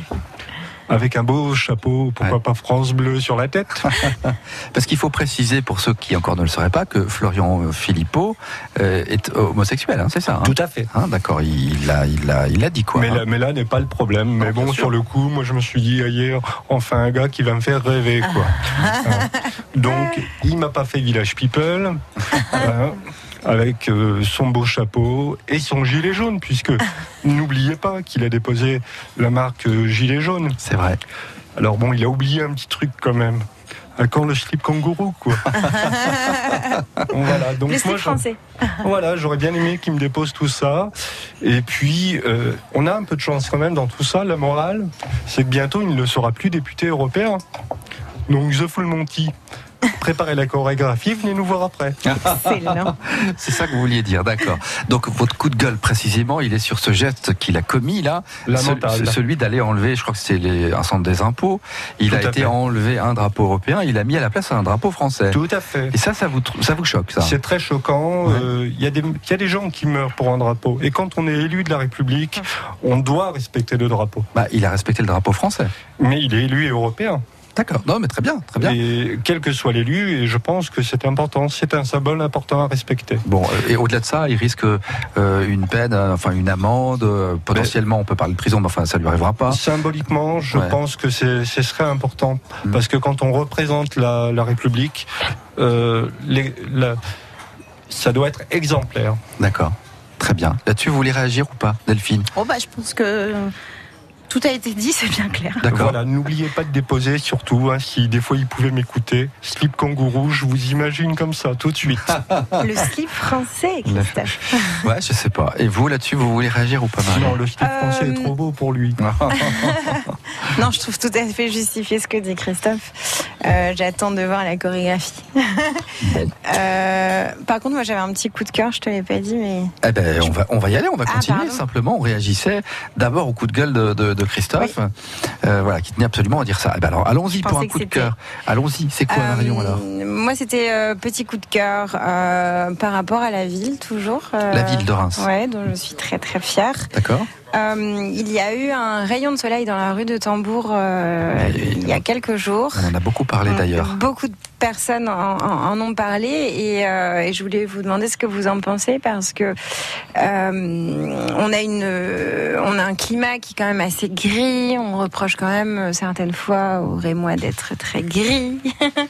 Avec un beau chapeau, pourquoi Ouais. pas France Bleu sur la tête Parce qu'il faut préciser pour ceux qui encore ne le sauraient pas que Florian euh, Philippot euh, est homosexuel, hein, c'est ça hein Tout à fait. Hein, D'accord, il a, il a, il a dit quoi Mais là, mais là n'est pas le problème. Mais Non, bon, sur le coup, moi je me suis dit hier, enfin un gars qui va me faire rêver, quoi. Donc, il m'a pas fait Village People, avec euh, son beau chapeau et son gilet jaune, puisque n'oubliez pas qu'il a déposé la marque euh, gilet jaune. C'est vrai. Alors bon, il a oublié un petit truc quand même. À quand le slip kangourou, quoi. voilà, donc Le moi, français. voilà, j'aurais bien aimé qu'il me dépose tout ça. Et puis, euh, on a un peu de chance quand même dans tout ça. La morale, c'est que bientôt, il ne sera plus député européen. Donc, The Full Monty, préparez la chorégraphie, venez nous voir après. C'est ça que vous vouliez dire, d'accord. Donc votre coup de gueule précisément, il est sur ce geste qu'il a commis là, Lamentable. Ce- celui d'aller enlever, je crois que c'est un centre des impôts. Il Tout a été fait. enlevé un drapeau européen, il a mis à la place un drapeau français. Tout à fait. Et ça, ça vous, ça vous choque, ça C'est très choquant. Ouais. Euh, Il y, a des- il y a des gens qui meurent pour un drapeau. Et quand on est élu de la République, on doit respecter le drapeau. bah, Il a respecté le drapeau français. Mais il est élu européen. D'accord. Non, mais très bien, très bien. Et quel que soit l'élu, et je pense que c'est important, c'est un symbole important à respecter. Bon, euh, et au-delà de ça, il risque euh, une peine, euh, enfin une amende, potentiellement on peut parler de prison, mais enfin ça lui arrivera pas. Symboliquement, je Ouais. pense que ce serait important Mm. parce que quand on représente la, la République, euh, les- la- ça doit être exemplaire. D'accord. Très bien. Là-dessus, vous voulez réagir ou pas, Delphine? Oh bah je pense que tout a été dit, c'est bien clair. D'accord. Voilà, n'oubliez pas de déposer, surtout hein, si des fois il pouvait m'écouter. Slip kangourou, je vous imagine comme ça tout de suite. Le slip français, Christophe. Ouais, je sais pas. Et vous, là-dessus, vous voulez réagir ou pas, Marie non, le slip français Euh, est trop beau pour lui. Non, je trouve tout à fait justifié ce que dit Christophe. Euh, J'attends de voir la chorégraphie. Euh, par contre, moi j'avais un petit coup de cœur, je te l'ai pas dit, mais Eh ben, on va, on va y aller, on va Ah, continuer. pardon. Simplement, on réagissait d'abord au coup de gueule de, de- de Christophe, euh, voilà, qui tenait absolument à dire ça. Eh ben alors, allons-y pour un coup de cœur. Allons-y. C'est quoi, Euh, Marion, alors Moi, c'était euh, petit coup de cœur euh, par rapport à la ville, toujours. euh, La ville de Reims. Ouais, dont je suis très très fière. D'accord. Euh, il y a eu un rayon de soleil dans la rue de Tambour euh, il y a quelques jours. On en a beaucoup parlé d'ailleurs. Beaucoup de personnes en, en- en ont parlé et, euh, et je voulais vous demander ce que vous en pensez parce que on a une, on a un climat qui est quand même assez gris. On reproche quand même certaines fois au Rémois d'être très gris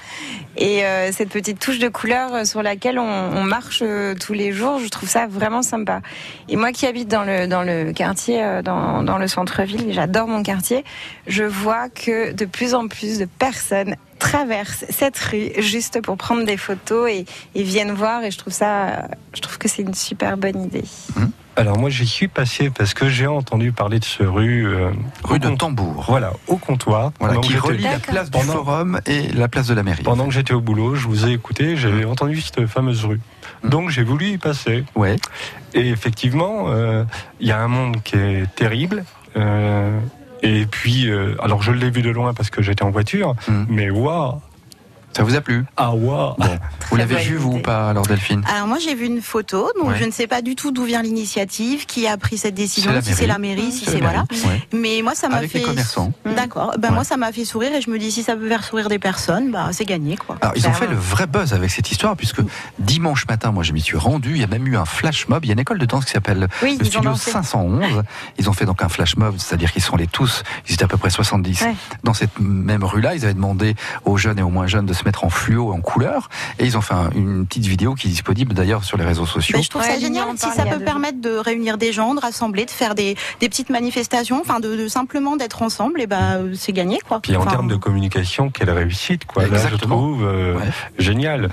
et cette petite touche de couleur sur laquelle on, on marche tous les jours, je trouve ça vraiment sympa. Et moi qui habite dans le dans le quartier, euh, dans, dans le centre-ville, et j'adore mon quartier, je vois que de plus en plus de personnes traversent cette rue juste pour prendre des photos et, et viennent voir et je trouve ça, euh, je trouve que c'est une super bonne idée. Alors moi j'y suis passé parce que j'ai entendu parler de ce rue. euh, Rue de Tambour. Voilà, au comptoir. Voilà, Pendant qui relie la place du Forum et la place de la mairie. Pendant que j'étais au boulot, je vous ai écouté, j'ai Mmh. entendu cette fameuse rue. Donc j'ai voulu y passer. Ouais. Et effectivement, euh, il y a un monde qui est terrible. euh, et puis, euh, alors je l'ai vu de loin parce que j'étais en voiture, mais waouh Ça vous a plu? Ah waouh Vous l'avez vu, vous, ou pas, alors, Delphine? Alors moi j'ai vu une photo, donc Ouais. je ne sais pas du tout d'où vient l'initiative, qui a pris cette décision, si c'est mairie. la mairie, si C'est voilà. ouais. Mais moi ça m'a Avec fait. les commerçants. D'accord. Ben Ouais. moi ça m'a fait sourire et je me dis si ça peut faire sourire des personnes, bah c'est gagné quoi. Alors, ils ont fait le vrai buzz avec cette histoire, puisque dimanche matin, moi, je m'y suis rendu. Il y a même eu un flash mob. Il y a une école de danse qui s'appelle Oui, le Studio dansé. 511. Ils ont fait donc un flash mob, c'est-à-dire qu'ils sont les tous, ils étaient à peu près 70 Ouais. dans cette même rue-là. Ils avaient demandé aux jeunes et aux moins jeunes de se mettre en fluo, en couleur. Et ils ont fait un- une petite vidéo qui est disponible d'ailleurs sur les réseaux sociaux. Mais je trouve Ouais, ça génial si ça peut permettre de réunir des gens, de rassembler, de faire des, des petites manifestations, enfin de, de simplement d'être ensemble, et bah euh, c'est gagné quoi. Puis en Enfin, termes de communication, quelle réussite, quoi. Là, je trouve euh, génial.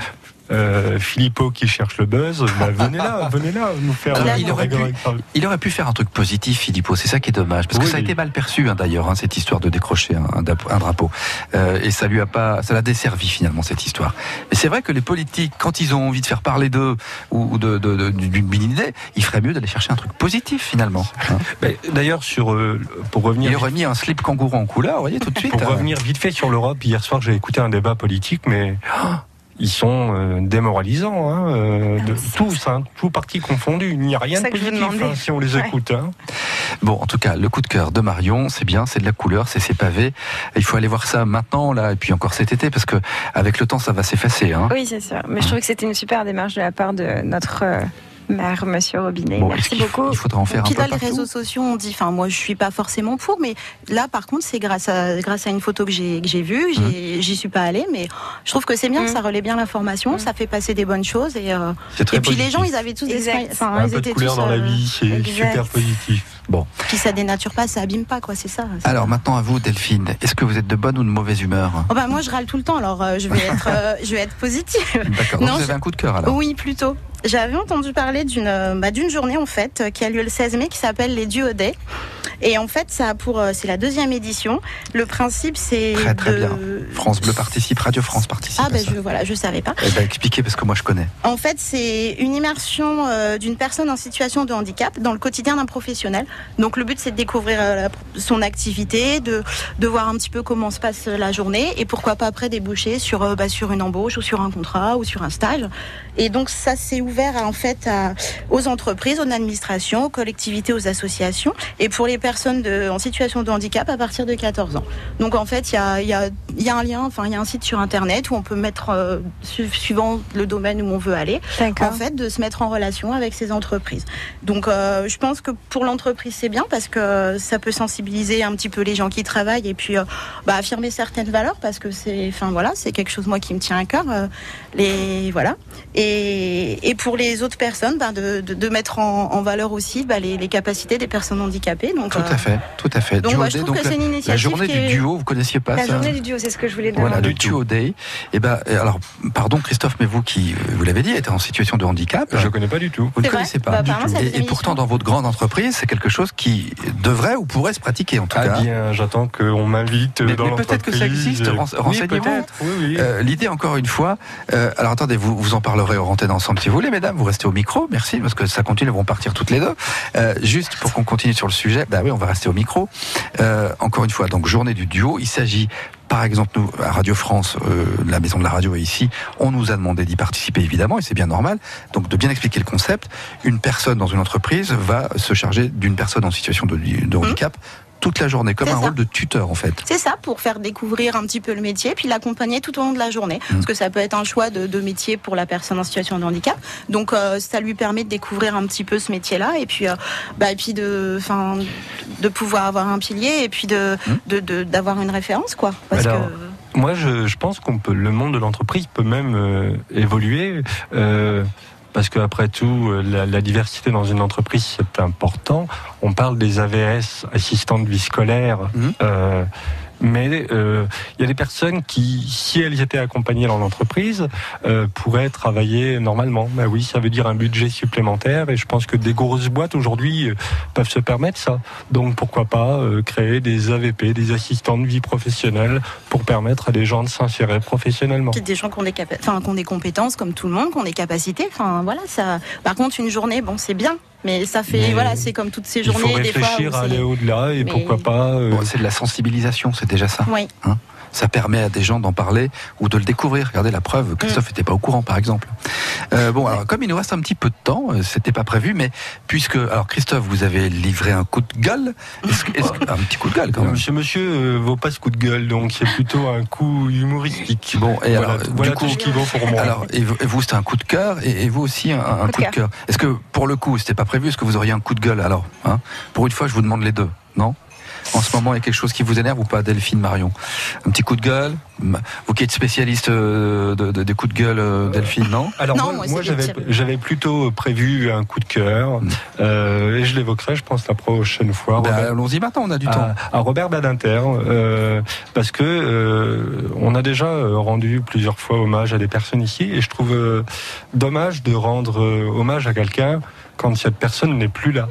Euh, Philippot qui cherche le buzz, bah, venez là, venez là, nous faire. Alors, un il, aurait pu, il aurait pu faire un truc positif, Philippot. C'est ça qui est dommage, parce que ça a oui. été mal perçu hein, d'ailleurs, hein, cette histoire de décrocher un, drapeau, Euh, et ça lui a pas, ça l'a desservi finalement cette histoire. Mais c'est vrai que les politiques, quand ils ont envie de faire parler d'eux ou ou de- de- de- d'une d'une idée, il ferait mieux d'aller chercher un truc positif finalement. hein. D'ailleurs, sur euh, pour revenir. Il aurait mis un slip kangourou en couleur, vous voyez tout de suite. Pour revenir vite fait sur l'Europe, hier soir j'ai écouté un débat politique, mais oh, ils sont euh, démoralisants, hein, euh, de, tous, hein, tout parti confondu. Il n'y a rien de ça positif hein, si on les Ouais. écoute. hein. Bon, en tout cas, le coup de cœur de Marion, c'est bien, c'est de la couleur, c'est ses pavés. Il faut aller voir ça maintenant, là, et puis encore cet été, parce que avec le temps, ça va s'effacer. Hein. Oui, c'est sûr. Mais je trouve que c'était une super démarche de la part de notre euh, maire, Monsieur Robinet. Bon, Merci beaucoup. Il faudra en faire un Puis peu là, les réseaux sociaux, on dit, enfin, moi, je suis pas forcément pour, mais là, par contre, c'est grâce à, grâce à une photo que j'ai, que j'ai vue, Mmh. j'ai- j'y suis pas allée, mais je trouve que c'est bien, ça relaie bien l'information, ça fait passer des bonnes choses, et, euh, C'est très et puis les gens, ils avaient tous des enfin, ils étaient couleur tous, dans la euh, vie, c'est exact. super positif. Bon, Puis ça dénature pas, ça abîme pas, quoi, c'est ça. c'est alors maintenant à vous, Delphine. Est-ce que vous êtes de bonne ou de mauvaise humeur? Oh bah moi je râle tout le temps alors euh, je vais être euh, je vais être positive. D'accord, donc Non, vous avez je- un coup de cœur alors? Oui, plutôt. J'avais entendu parler d'une euh, bah, d'une journée en fait euh, qui a lieu le 16 mai qui s'appelle les Duo Day. Et en fait, ça a pour euh, c'est la deuxième édition. Le principe c'est Très très de- bien. France Bleu participe, Radio France participe. Ah ben ça. je voilà, je savais pas. Eh ben, expliquez parce que moi je connais. En fait, c'est une immersion euh, d'une personne en situation de handicap dans le quotidien d'un professionnel. Donc le but, c'est de découvrir euh, son activité, de, de voir un petit peu comment se passe la journée et pourquoi pas après déboucher sur, euh, bah, sur une embauche ou sur un contrat ou sur un stage. Et donc ça, c'est ouvert ouvert à, en fait à- aux entreprises, aux administrations, aux collectivités, aux associations, et pour les personnes de- en situation de handicap à partir de 14 ans. Donc en fait, il y a, il y a- il y a un lien, enfin il y a un site sur internet où on peut mettre, euh, su- suivant le domaine où on veut aller, en fait de se mettre en relation avec ces entreprises. Donc euh, je pense que pour l'entreprise c'est bien parce que ça peut sensibiliser un petit peu les gens qui travaillent et puis euh, bah, affirmer certaines valeurs parce que c'est, enfin voilà, c'est quelque chose moi qui me tient à cœur. les voilà. Et, et pour les autres personnes, bah, de, de, de mettre en, en valeur aussi bah, les, les capacités des personnes handicapées. Donc Tout euh, à fait, tout à fait. donc, je Day, donc que c'est la- une La initiative journée qui du duo, vous connaissiez pas La ça journée du duo, c'est ce que je voulais demander. Voilà, le Duo Day. Et ben, et alors, pardon Christophe, mais vous qui, euh, vous l'avez dit, êtes en situation de handicap. Je connais pas du tout. Vous ne connaissez Bah, pas du apparemment, tout. Et, pourtant, dans votre grande entreprise, c'est quelque chose qui devrait ou pourrait se pratiquer en tout Ah cas. bien, j'attends qu'on m'invite Mais, dans mais peut-être que ça existe, Oui, renseignez-vous. peut-être, oui, oui. Euh, L'idée, encore une fois, euh, alors attendez, vous, vous en parlerez hors antenne ensemble si vous voulez, mesdames, vous restez au micro, merci, parce que ça continue, elles vont partir toutes les deux. Euh, juste pour qu'on continue sur le sujet, bah oui, on va rester au micro. Euh, encore une fois, donc journée du duo, il s'agit par exemple, nous, à Radio France, euh, la maison de la radio est ici, on nous a demandé d'y participer évidemment, et c'est bien normal, donc de bien expliquer le concept. Une personne dans une entreprise va se charger d'une personne en situation de, de handicap toute la journée, comme un ça. rôle de tuteur en fait. C'est ça, pour faire découvrir un petit peu le métier, puis l'accompagner tout au long de la journée. Mm. Parce que ça peut être un choix de, de métier pour la personne en situation de handicap. Donc euh, ça lui permet de découvrir un petit peu ce métier-là, et puis, euh, bah, et puis de, pouvoir avoir un pilier, et puis de, de- de- d'avoir une référence, quoi. Parce Alors, que Moi, je, je pense qu'on peut, le monde de l'entreprise peut même euh, évoluer. euh, parce qu'après tout, euh, la, la diversité dans une entreprise, c'est important. On parle des AVS, assistantes de vie scolaire. euh, mais euh, il y a des personnes qui, si elles étaient accompagnées dans l'entreprise, euh, pourraient travailler normalement. Bah oui, ça veut dire un budget supplémentaire. Et je pense que des grosses boîtes aujourd'hui euh, peuvent se permettre ça. Donc pourquoi pas euh, créer des AVP, des assistants de vie professionnelle, pour permettre à des gens de s'insérer professionnellement. Des gens qui ont des, qui ont des compétences comme tout le monde, qui ont des capacités. Voilà, ça. Par contre, une journée, bon, c'est bien, mais ça fait, Mais voilà, c'est comme toutes ces Il faut journées, des fois. où réfléchir à aller au-delà et Mais- pourquoi pas. euh, Bon, c'est de la sensibilisation, c'est déjà ça. Oui. Hein ça permet à des gens d'en parler ou de le découvrir. Regardez la preuve, Christophe n'était pas au courant, par exemple. Euh, bon, alors comme il nous reste un petit peu de temps, euh, c'était pas prévu, mais puisque, alors Christophe, vous avez livré un coup de gueule, est-ce que- est-ce que- un petit coup de gueule quand même. Monsieur, monsieur euh, vaut pas ce coup de gueule, donc c'est plutôt un coup humoristique. Bon, et voilà, alors, voilà du tout coup, ce qui vaut pour moi. Alors, et vous, et vous, c'était un coup de cœur, et, et vous aussi un, un coup, de cœur. Est-ce que, pour le coup, c'était pas prévu, est-ce que vous auriez un coup de gueule alors hein? Pour une fois, je vous demande les deux, non? En ce moment, il y a quelque chose qui vous énerve ou pas, Delphine Marion? Un petit coup de gueule? Vous qui êtes spécialiste euh, de, de- des coups de gueule, euh, Delphine, non? Alors moi, moi, j'avais j'avais plutôt prévu un coup de cœur euh, et je l'évoquerai, je pense la prochaine fois. Mm. Ben, Robert- Allons-y maintenant, on a du à, temps. à Robert Badinter euh, parce que euh, on a déjà euh, rendu plusieurs fois hommage à des personnes ici et je trouve euh, dommage de rendre euh, hommage à quelqu'un quand cette personne n'est plus là.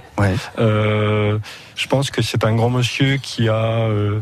Euh, je pense que c'est un grand monsieur qui a euh,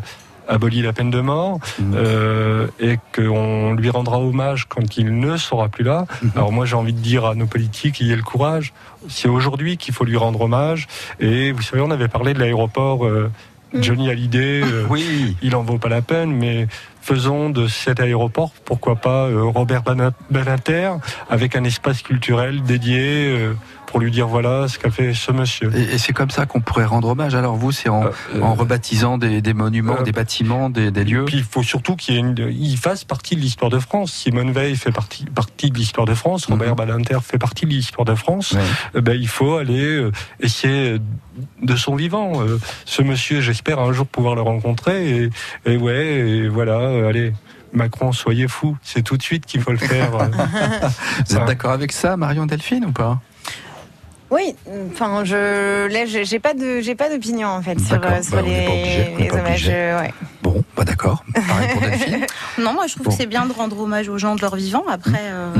aboli la peine de mort euh, et qu'on lui rendra hommage quand il ne sera plus là. Alors moi j'ai envie de dire à nos politiques, ayez le courage. C'est aujourd'hui qu'il faut lui rendre hommage. Et vous savez, on avait parlé de l'aéroport euh, Johnny Hallyday. euh, oui. Il en vaut pas la peine, mais faisons de cet aéroport, pourquoi pas euh, Robert Bana- Badinter, avec un espace culturel dédié euh, pour lui dire voilà ce qu'a fait ce monsieur. Et, et c'est comme ça qu'on pourrait rendre hommage. Alors vous, c'est en, en rebaptisant des, des monuments, des bâtiments, des, des lieux. Puis il faut surtout qu'il fasse partie de l'histoire de France. Simone Veil fait partie, partie de l'histoire de France. Mhm. Robert Badinter fait partie de l'histoire de France. Ben, il faut aller euh, essayer de son vivant. Euh, ce monsieur, j'espère un jour pouvoir le rencontrer. Et, et ouais, et voilà, euh, allez. Macron, soyez fou, c'est tout de suite qu'il faut le faire. euh. Vous êtes d'accord avec ça, Marion Delphine, ou pas? Oui, enfin, je, là, j'ai pas de, j'ai pas d'opinion en fait sur, bah, les, obligé, hommages. euh, ouais. Bon, bah d'accord. Pareil pour Delphine. Non, moi je trouve Bon. que c'est bien de rendre hommage aux gens de leur vivant. Après, euh,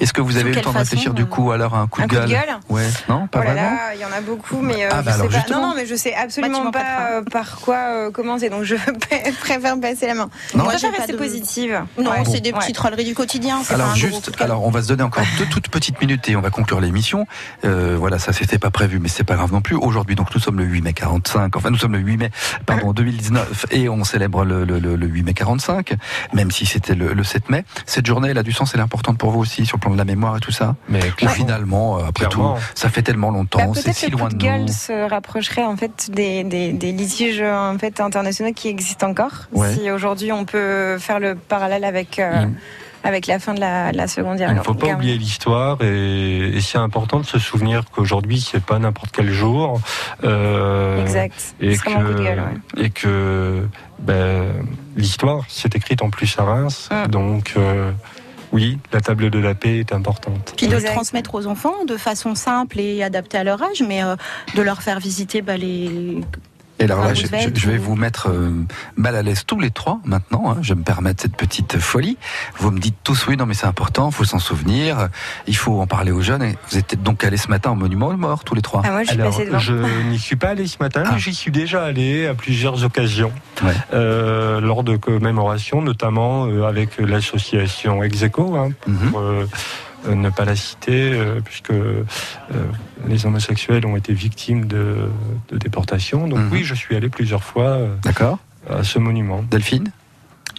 Est-ce que vous avez eu le temps de réfléchir du coup alors à un coup Un de coup de gueule Ouais, non, pas oh vraiment. il y en a beaucoup, mais euh, Ah, je bah sais alors, pas. justement. Non, non, mais je sais absolument m'en pas euh, par quoi euh, commencer, donc je préfère passer la main. Non. Moi, je rester de- positive. non, Ouais. c'est des Ouais. petites trolleries du quotidien. c'est pas Alors juste, alors on va se donner encore deux toutes petites minutes et on va conclure l'émission. Euh, voilà, ça c'était pas prévu, mais c'est pas grave non plus. Aujourd'hui, donc nous sommes le 8 mai 45. Enfin, nous sommes le 8 mai, pardon, 2019 et on célèbre le, le, le, le 8 mai 45, même si c'était le, le 7 mai. Cette journée, elle a du sens, elle est importante pour pour vous aussi sur le plan de la mémoire et tout ça. Mais finalement, euh, après Clairement. tout, ça fait tellement longtemps, Bah, c'est Peut-être si loin de nous. se rapprocherait en fait des, des, des litiges en fait internationaux qui existent encore. Ouais. Si aujourd'hui on peut faire le parallèle avec euh, Mm. avec la fin de la, la Seconde Guerre Il ne faut pas oublier l'histoire et, et c'est important de se souvenir qu'aujourd'hui c'est pas n'importe quel jour. euh, Exact. Et C'est vraiment un coup de que, gueule, ouais. et que ben, l'histoire s'est écrite en plus à Reims. Mm. Donc euh, oui, la table de la paix est importante. Puis de le transmettre aux enfants de façon simple et adaptée à leur âge, mais euh, de leur faire visiter bah, les. Et alors là, Ah, je, Roosevelt je- je vais ou- vous mettre euh, mal à l'aise tous les trois maintenant. hein. je vais me permettre cette petite folie. Vous me dites tous oui, non mais c'est important, faut s'en souvenir. Il faut en parler aux jeunes. Et vous êtes donc allés ce matin au monument aux morts tous les trois. Ah, moi je suis Alors, je n'y suis pas allé ce matin, Ah. mais j'y suis déjà allé à plusieurs occasions, Ouais. euh, lors de commémorations, notamment euh, avec l'association Execo, hein, Mhm. pour euh, ne pas la citer, euh, puisque euh, les homosexuels ont été victimes de, de déportation. Donc Mhm. oui, je suis allé plusieurs fois euh, à ce monument. Delphine,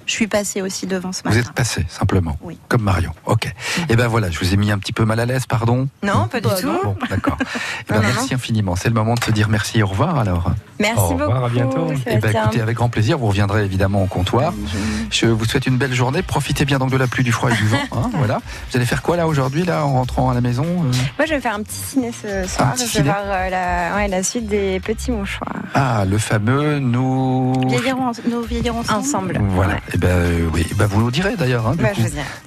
Je suis passée aussi devant ce vous matin. êtes passé simplement, Oui. comme Marion. Ok. Et ben voilà, je vous ai mis un petit peu mal à l'aise, pardon. Non, pas du Bah, tout. Bon, d'accord. Eh ben, Non, non, merci infiniment. C'est le moment de se dire merci et au revoir alors. Merci Au revoir, beaucoup. à bientôt. Eh ben, écoutez, avec grand plaisir, vous reviendrez évidemment au comptoir. Je vous souhaite une belle journée. Profitez bien donc de la pluie, du froid et du vent. hein, voilà. Vous allez faire quoi là aujourd'hui, là, en rentrant à la maison euh? Moi je vais faire un petit ciné ce soir. petit je vais voir euh, la, ouais, la suite des petits mouchoirs. Ah, le fameux nous. Vieillir en- nos vieillir ensemble. Ensemble. Voilà. Ouais. Et ben euh, oui, ben, vous nous direz d'ailleurs. Hein, Bah.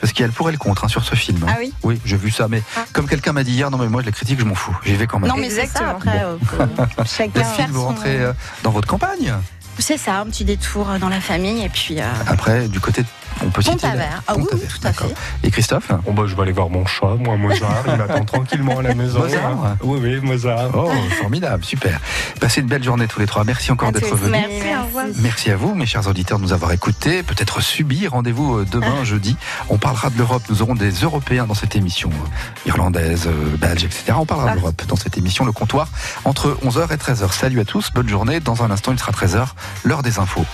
Parce qu'il y a le pour et le contre hein, sur ce film. hein. Ah oui Oui, j'ai vu ça, mais Ah. comme quelqu'un m'a dit hier, non mais moi je les critique, je m'en fous. J'y vais quand même. Non, mais c'est ça Exactement. après. euh, faut- Chacun. Delphine, vous rentrez euh, dans votre campagne. C'est ça, un petit détour dans la famille et puis. euh, Après, du côté, de- on peut citer. Ah oui, oui, Pont-Aver, tout à d'accord. fait. Et Christophe? Bon, bah, je vais aller voir mon chat, moi, Mozart. Il m'attend tranquillement à la maison. Mozart? Hein. Oui, oui, Mozart. Oh, formidable, super. Passez une belle journée tous les trois. Merci encore À d'être venus. Merci, Merci. Merci à vous, mes chers auditeurs, de nous avoir écoutés, peut-être subis. Rendez-vous euh, demain, jeudi. On parlera de l'Europe. Nous aurons des Européens dans cette émission, euh, irlandaise, euh, belge, etc. On parlera de l'Europe dans cette émission, le comptoir, entre 11h et 13h. Salut à tous, bonne journée. Dans un instant, il sera 13h, l'heure des infos.